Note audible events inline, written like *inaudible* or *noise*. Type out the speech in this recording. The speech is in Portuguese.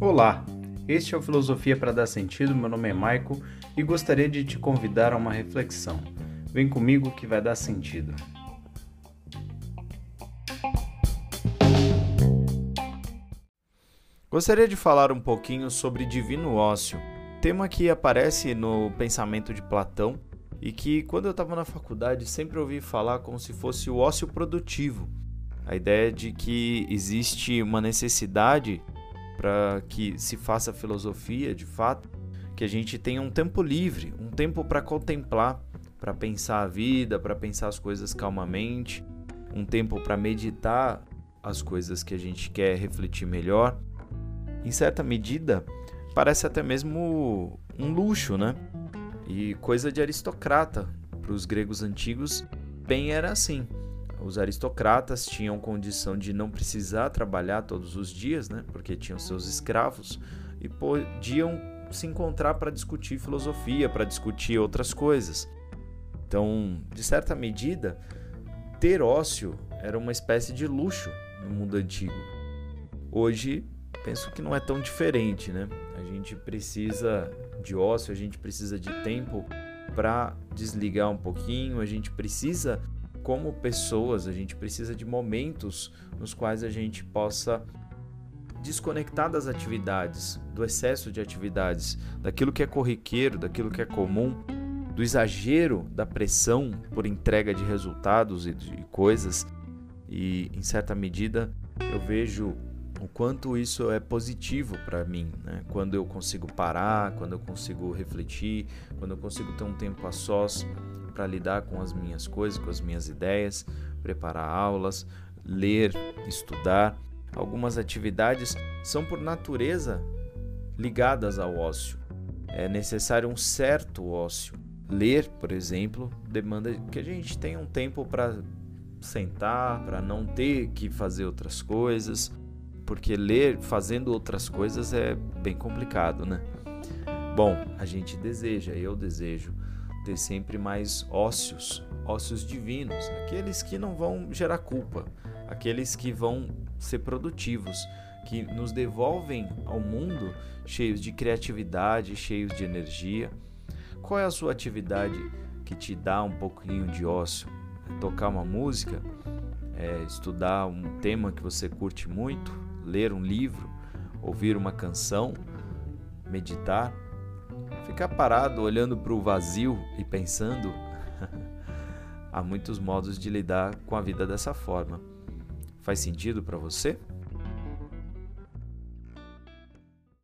Olá, este é o Filosofia para Dar Sentido. Meu nome é Maico e gostaria de te convidar a uma reflexão. Vem comigo que vai dar sentido. Gostaria de falar um pouquinho sobre divino ócio, tema que aparece no pensamento de Platão e que, quando eu estava na faculdade, sempre ouvi falar como se fosse o ócio produtivo. A ideia de que existe uma necessidade para que se faça filosofia de fato, que a gente tenha um tempo livre, um tempo para contemplar, para pensar a vida, para pensar as coisas calmamente, um tempo para meditar as coisas que a gente quer refletir melhor em certa medida, parece até mesmo um luxo, né? E coisa de aristocrata. Para os gregos antigos, bem era assim. Os aristocratas tinham condição de não precisar trabalhar todos os dias, né? Porque tinham seus escravos e podiam se encontrar para discutir filosofia, para discutir outras coisas. Então, de certa medida, ter ócio era uma espécie de luxo no mundo antigo. Hoje penso que não é tão diferente, né? A gente precisa de ócio, a gente precisa de tempo para desligar um pouquinho, a gente precisa, como pessoas, a gente precisa de momentos nos quais a gente possa desconectar das atividades, do excesso de atividades, daquilo que é corriqueiro, daquilo que é comum, do exagero da pressão por entrega de resultados e de coisas. E em certa medida eu vejo o quanto isso é positivo para mim, né? Quando eu consigo parar, quando eu consigo refletir, quando eu consigo ter um tempo a sós para lidar com as minhas coisas, com as minhas ideias, preparar aulas, ler, estudar. Algumas atividades são por natureza ligadas ao ócio. É necessário um certo ócio. Ler, por exemplo, demanda que a gente tenha um tempo para sentar, para não ter que fazer outras coisas porque ler fazendo outras coisas é bem complicado, né? Bom, a gente deseja, eu desejo ter sempre mais ócios, ócios divinos, aqueles que não vão gerar culpa, aqueles que vão ser produtivos, que nos devolvem ao mundo cheios de criatividade, cheios de energia. Qual é a sua atividade que te dá um pouquinho de ócio? É tocar uma música? É estudar um tema que você curte muito? ler um livro, ouvir uma canção, meditar, ficar parado olhando para o vazio e pensando. *laughs* Há muitos modos de lidar com a vida dessa forma. Faz sentido para você?